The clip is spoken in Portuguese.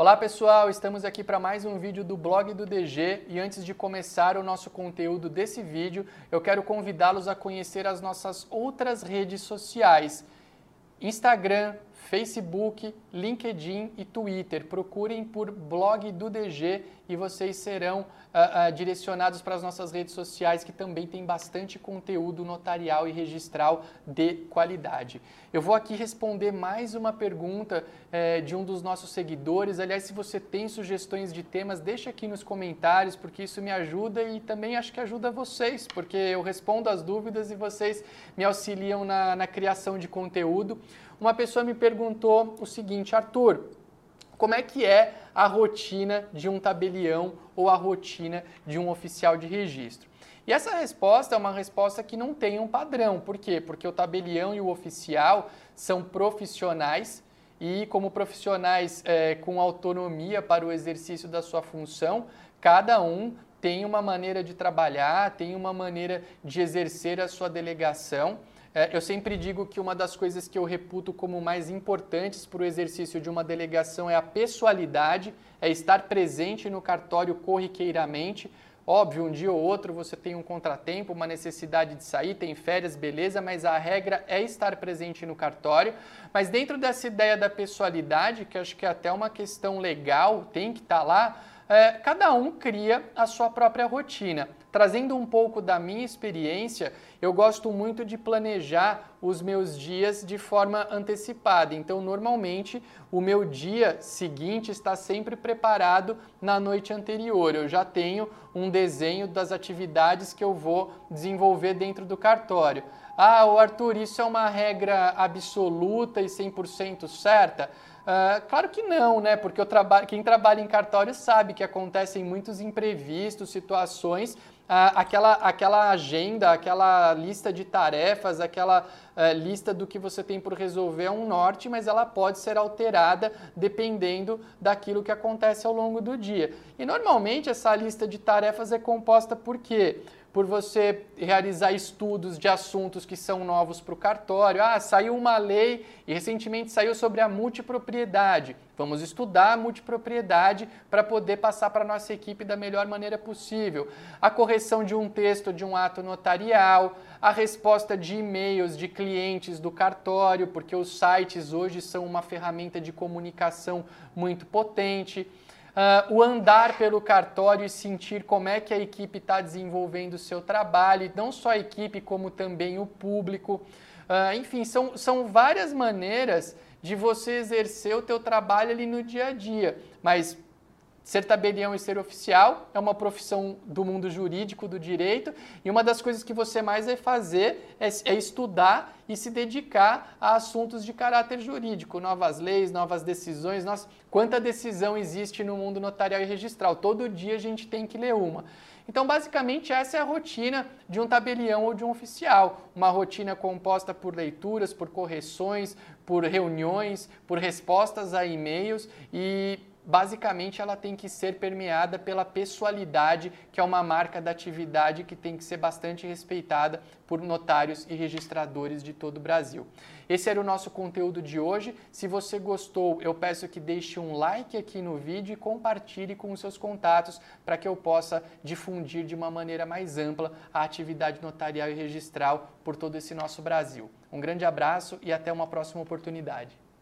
Olá pessoal, estamos aqui para mais um vídeo do blog do DG e antes de começar o nosso conteúdo desse vídeo, eu quero convidá-los a conhecer as nossas outras redes sociais. Instagram, Facebook, LinkedIn e Twitter. Procurem por blog do DG e vocês serão uh, uh, direcionados para as nossas redes sociais que também tem bastante conteúdo notarial e registral de qualidade. Eu vou aqui responder mais uma pergunta eh, de um dos nossos seguidores. Aliás, se você tem sugestões de temas, deixa aqui nos comentários, porque isso me ajuda e também acho que ajuda vocês, porque eu respondo as dúvidas e vocês me auxiliam na, na criação de conteúdo. Uma pessoa me perguntou o seguinte, Arthur, como é que é a rotina de um tabelião ou a rotina de um oficial de registro? E essa resposta é uma resposta que não tem um padrão. Por quê? Porque o tabelião e o oficial são profissionais e, como profissionais é, com autonomia para o exercício da sua função, cada um tem uma maneira de trabalhar, tem uma maneira de exercer a sua delegação. É, eu sempre digo que uma das coisas que eu reputo como mais importantes para o exercício de uma delegação é a pessoalidade, é estar presente no cartório corriqueiramente. Óbvio, um dia ou outro você tem um contratempo, uma necessidade de sair, tem férias, beleza, mas a regra é estar presente no cartório. Mas dentro dessa ideia da pessoalidade, que acho que é até uma questão legal, tem que estar tá lá, é, cada um cria a sua própria rotina. Trazendo um pouco da minha experiência, eu gosto muito de planejar os meus dias de forma antecipada. Então, normalmente, o meu dia seguinte está sempre preparado na noite anterior. Eu já tenho um desenho das atividades que eu vou desenvolver dentro do cartório. Ah, Arthur, isso é uma regra absoluta e 100% certa? Uh, claro que não, né? Porque traba quem trabalha em cartório sabe que acontecem muitos imprevistos, situações, uh, aquela, aquela agenda, aquela lista de tarefas, aquela uh, lista do que você tem por resolver é um norte, mas ela pode ser alterada dependendo daquilo que acontece ao longo do dia. E normalmente essa lista de tarefas é composta por quê? Por você realizar estudos de assuntos que são novos para o cartório. Ah, saiu uma lei e recentemente saiu sobre a multipropriedade. Vamos estudar a multipropriedade para poder passar para a nossa equipe da melhor maneira possível. A correção de um texto de um ato notarial, a resposta de e-mails de clientes do cartório, porque os sites hoje são uma ferramenta de comunicação muito potente uh, o andar pelo cartório e sentir como é que a equipe está desenvolvendo o seu trabalho, não só a equipe, como também o público. Uh, enfim, são, são várias maneiras de você exercer o teu trabalho ali no dia a dia. Mas Ser tabelião e ser oficial é uma profissão do mundo jurídico, do direito, e uma das coisas que você mais vai fazer é, é, estudar e se dedicar a assuntos de caráter jurídico, novas leis, novas decisões. Nossa, quanta decisão existe no mundo notarial e registral? Todo dia a gente tem que ler uma. Então, basicamente, essa é a rotina de um tabelião ou de um oficial. Uma rotina composta por leituras, por correções, por reuniões, por respostas a e-mails e basicamente ela tem que ser permeada pela pessoalidade, que é uma marca da atividade que tem que ser bastante respeitada por notários e registradores de todo o Brasil. Esse era o nosso conteúdo de hoje. Se você gostou, eu peço que deixe um like aqui no vídeo e compartilhe com os seus contatos para que eu possa difundir de uma maneira mais ampla a atividade notarial e registral por todo esse nosso Brasil. Um grande abraço e até uma próxima oportunidade.